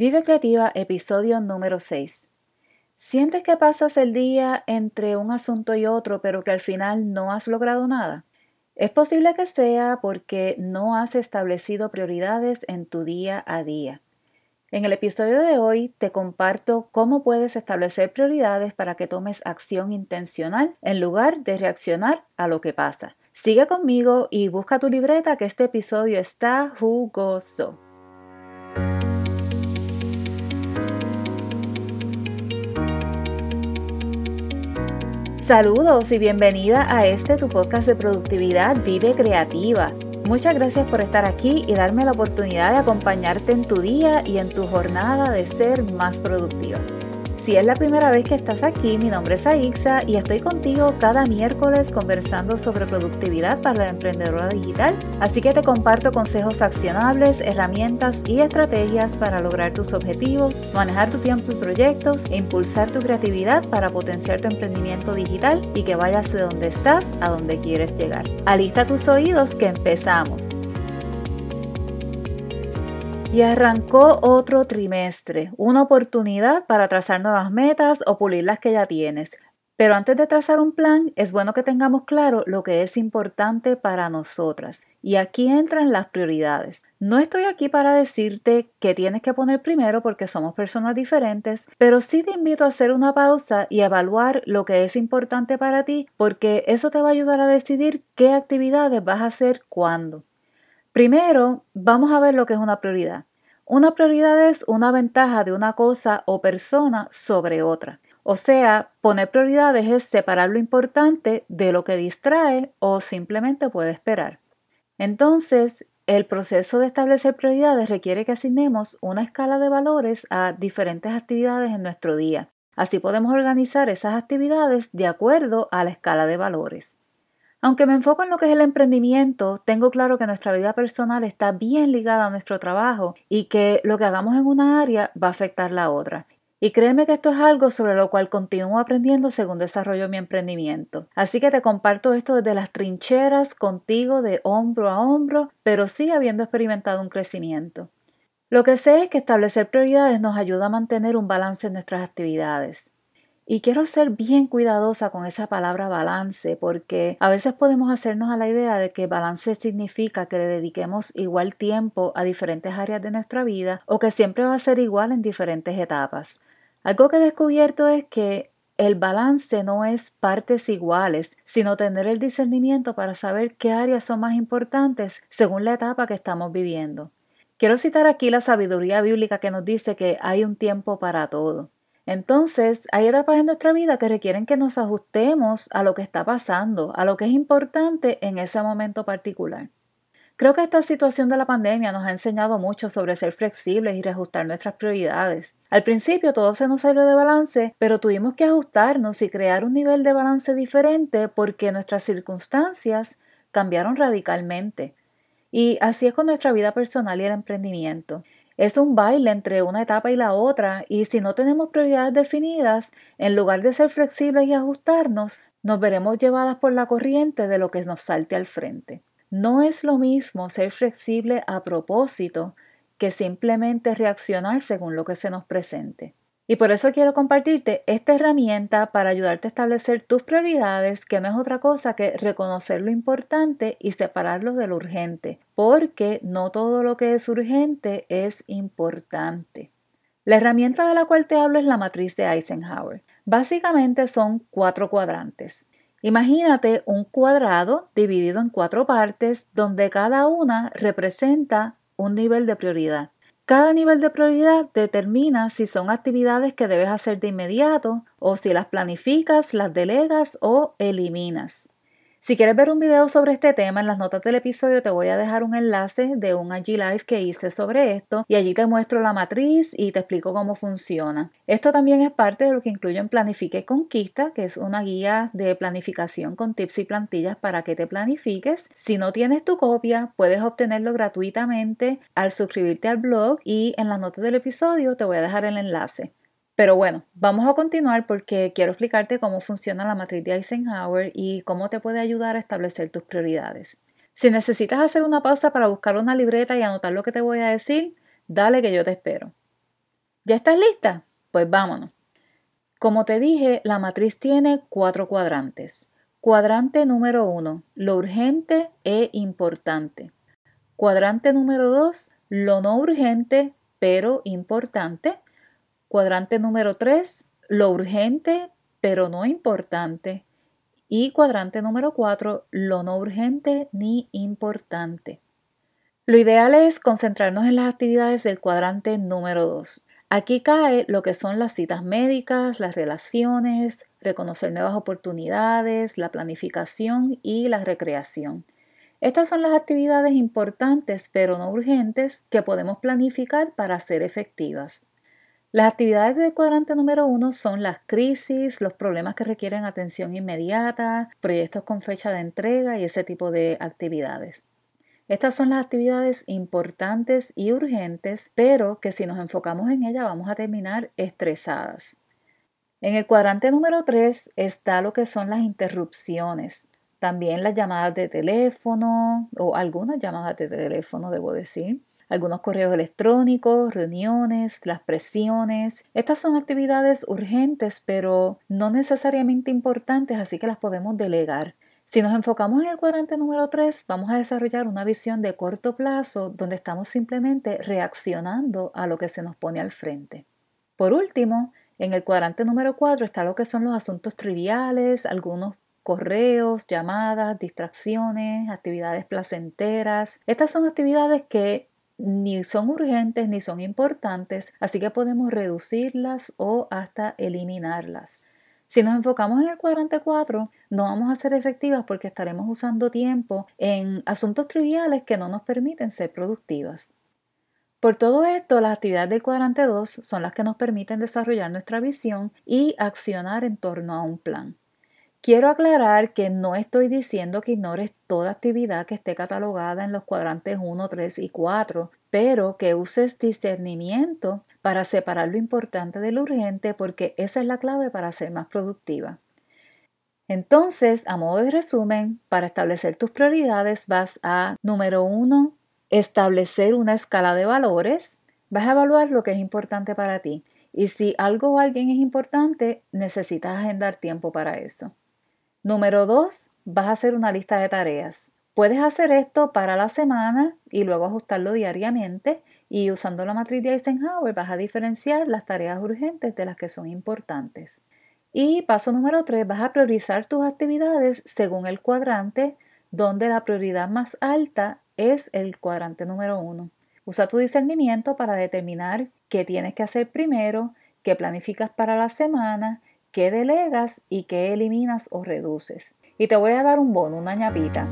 Vive Creativa, episodio número 6. ¿Sientes que pasas el día entre un asunto y otro, pero que al final no has logrado nada? Es posible que sea porque no has establecido prioridades en tu día a día. En el episodio de hoy te comparto cómo puedes establecer prioridades para que tomes acción intencional en lugar de reaccionar a lo que pasa. Sigue conmigo y busca tu libreta que este episodio está jugoso. Saludos y bienvenida a este tu podcast de productividad Vive Creativa. Muchas gracias por estar aquí y darme la oportunidad de acompañarte en tu día y en tu jornada de ser más productiva. Si es la primera vez que estás aquí, mi nombre es Aixa y estoy contigo cada miércoles conversando sobre productividad para la emprendedora digital. Así que te comparto consejos accionables, herramientas y estrategias para lograr tus objetivos, manejar tu tiempo y proyectos e impulsar tu creatividad para potenciar tu emprendimiento digital y que vayas de donde estás a donde quieres llegar. Alista tus oídos que empezamos. Y arrancó otro trimestre, una oportunidad para trazar nuevas metas o pulir las que ya tienes. Pero antes de trazar un plan, es bueno que tengamos claro lo que es importante para nosotras. Y aquí entran las prioridades. No estoy aquí para decirte qué tienes que poner primero porque somos personas diferentes, pero sí te invito a hacer una pausa y evaluar lo que es importante para ti porque eso te va a ayudar a decidir qué actividades vas a hacer cuándo. Primero, vamos a ver lo que es una prioridad. Una prioridad es una ventaja de una cosa o persona sobre otra. O sea, poner prioridades es separar lo importante de lo que distrae o simplemente puede esperar. Entonces, el proceso de establecer prioridades requiere que asignemos una escala de valores a diferentes actividades en nuestro día. Así podemos organizar esas actividades de acuerdo a la escala de valores. Aunque me enfoco en lo que es el emprendimiento, tengo claro que nuestra vida personal está bien ligada a nuestro trabajo y que lo que hagamos en una área va a afectar la otra. Y créeme que esto es algo sobre lo cual continúo aprendiendo según desarrollo mi emprendimiento. Así que te comparto esto desde las trincheras contigo de hombro a hombro, pero sí habiendo experimentado un crecimiento. Lo que sé es que establecer prioridades nos ayuda a mantener un balance en nuestras actividades. Y quiero ser bien cuidadosa con esa palabra balance porque a veces podemos hacernos a la idea de que balance significa que le dediquemos igual tiempo a diferentes áreas de nuestra vida o que siempre va a ser igual en diferentes etapas. Algo que he descubierto es que el balance no es partes iguales, sino tener el discernimiento para saber qué áreas son más importantes según la etapa que estamos viviendo. Quiero citar aquí la sabiduría bíblica que nos dice que hay un tiempo para todo. Entonces, hay etapas en nuestra vida que requieren que nos ajustemos a lo que está pasando, a lo que es importante en ese momento particular. Creo que esta situación de la pandemia nos ha enseñado mucho sobre ser flexibles y reajustar nuestras prioridades. Al principio todo se nos salió de balance, pero tuvimos que ajustarnos y crear un nivel de balance diferente porque nuestras circunstancias cambiaron radicalmente. Y así es con nuestra vida personal y el emprendimiento. Es un baile entre una etapa y la otra y si no tenemos prioridades definidas, en lugar de ser flexibles y ajustarnos, nos veremos llevadas por la corriente de lo que nos salte al frente. No es lo mismo ser flexible a propósito que simplemente reaccionar según lo que se nos presente. Y por eso quiero compartirte esta herramienta para ayudarte a establecer tus prioridades, que no es otra cosa que reconocer lo importante y separarlo de lo urgente, porque no todo lo que es urgente es importante. La herramienta de la cual te hablo es la matriz de Eisenhower. Básicamente son cuatro cuadrantes. Imagínate un cuadrado dividido en cuatro partes donde cada una representa un nivel de prioridad. Cada nivel de prioridad determina si son actividades que debes hacer de inmediato o si las planificas, las delegas o eliminas. Si quieres ver un video sobre este tema, en las notas del episodio te voy a dejar un enlace de un IG Live que hice sobre esto y allí te muestro la matriz y te explico cómo funciona. Esto también es parte de lo que incluyo en Planifique Conquista, que es una guía de planificación con tips y plantillas para que te planifiques. Si no tienes tu copia, puedes obtenerlo gratuitamente al suscribirte al blog y en las notas del episodio te voy a dejar el enlace. Pero bueno, vamos a continuar porque quiero explicarte cómo funciona la matriz de Eisenhower y cómo te puede ayudar a establecer tus prioridades. Si necesitas hacer una pausa para buscar una libreta y anotar lo que te voy a decir, dale que yo te espero. ¿Ya estás lista? Pues vámonos. Como te dije, la matriz tiene cuatro cuadrantes. Cuadrante número uno, lo urgente e importante. Cuadrante número dos, lo no urgente pero importante. Cuadrante número tres, lo urgente pero no importante. Y cuadrante número cuatro, lo no urgente ni importante. Lo ideal es concentrarnos en las actividades del cuadrante número 2. Aquí cae lo que son las citas médicas, las relaciones, reconocer nuevas oportunidades, la planificación y la recreación. Estas son las actividades importantes pero no urgentes que podemos planificar para ser efectivas. Las actividades del cuadrante número uno son las crisis, los problemas que requieren atención inmediata, proyectos con fecha de entrega y ese tipo de actividades. Estas son las actividades importantes y urgentes, pero que si nos enfocamos en ellas vamos a terminar estresadas. En el cuadrante número 3 está lo que son las interrupciones, también las llamadas de teléfono o algunas llamadas de teléfono, debo decir, algunos correos electrónicos, reuniones, las presiones. Estas son actividades urgentes, pero no necesariamente importantes, así que las podemos delegar. Si nos enfocamos en el cuadrante número 3, vamos a desarrollar una visión de corto plazo donde estamos simplemente reaccionando a lo que se nos pone al frente. Por último, en el cuadrante número 4 está lo que son los asuntos triviales, algunos correos, llamadas, distracciones, actividades placenteras. Estas son actividades que ni son urgentes ni son importantes, así que podemos reducirlas o hasta eliminarlas. Si nos enfocamos en el cuadrante 4, no vamos a ser efectivas porque estaremos usando tiempo en asuntos triviales que no nos permiten ser productivas. Por todo esto, las actividades del cuadrante 2 son las que nos permiten desarrollar nuestra visión y accionar en torno a un plan. Quiero aclarar que no estoy diciendo que ignores toda actividad que esté catalogada en los cuadrantes 1, 3 y 4, pero que uses discernimiento para separar lo importante de lo urgente porque esa es la clave para ser más productiva. Entonces, a modo de resumen, para establecer tus prioridades vas a, número uno, establecer una escala de valores. Vas a evaluar lo que es importante para ti. Y si algo o alguien es importante, necesitas agendar tiempo para eso. Número dos, vas a hacer una lista de tareas. Puedes hacer esto para la semana y luego ajustarlo diariamente y usando la matriz de Eisenhower vas a diferenciar las tareas urgentes de las que son importantes. Y paso número 3, vas a priorizar tus actividades según el cuadrante donde la prioridad más alta es el cuadrante número 1. Usa tu discernimiento para determinar qué tienes que hacer primero, qué planificas para la semana, qué delegas y qué eliminas o reduces. Y te voy a dar un bono, una ñapita.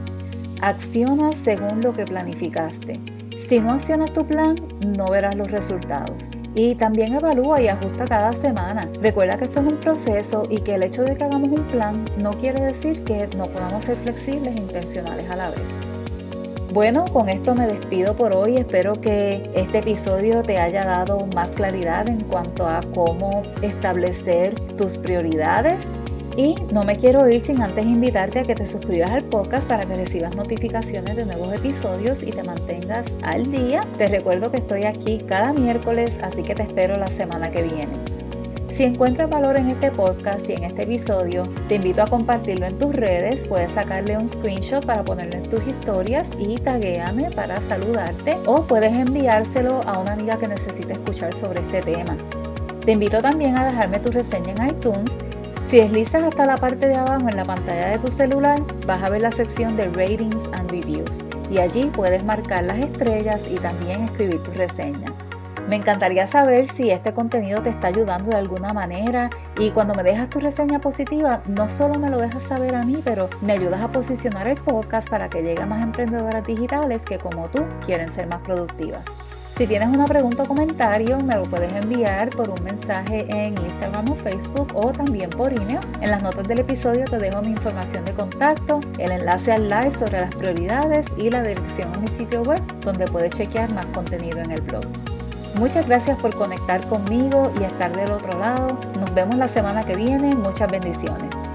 Acciona según lo que planificaste. Si no accionas tu plan, no verás los resultados. Y también evalúa y ajusta cada semana. Recuerda que esto es un proceso y que el hecho de que hagamos un plan no quiere decir que no podamos ser flexibles e intencionales a la vez. Bueno, con esto me despido por hoy. Espero que este episodio te haya dado más claridad en cuanto a cómo establecer tus prioridades y no me quiero ir sin antes invitarte a que te suscribas al podcast para que recibas notificaciones de nuevos episodios y te mantengas al día. Te recuerdo que estoy aquí cada miércoles, así que te espero la semana que viene. Si encuentras valor en este podcast y en este episodio, te invito a compartirlo en tus redes. Puedes sacarle un screenshot para ponerlo en tus historias y taguéame para saludarte o puedes enviárselo a una amiga que necesite escuchar sobre este tema. Te invito también a dejarme tu reseña en iTunes si deslizas hasta la parte de abajo en la pantalla de tu celular, vas a ver la sección de Ratings and Reviews y allí puedes marcar las estrellas y también escribir tu reseña. Me encantaría saber si este contenido te está ayudando de alguna manera y cuando me dejas tu reseña positiva, no solo me lo dejas saber a mí, pero me ayudas a posicionar el podcast para que llegue a más emprendedoras digitales que como tú quieren ser más productivas. Si tienes una pregunta o comentario, me lo puedes enviar por un mensaje en Instagram o Facebook o también por email. En las notas del episodio te dejo mi información de contacto, el enlace al live sobre las prioridades y la dirección a mi sitio web donde puedes chequear más contenido en el blog. Muchas gracias por conectar conmigo y estar del otro lado. Nos vemos la semana que viene. Muchas bendiciones.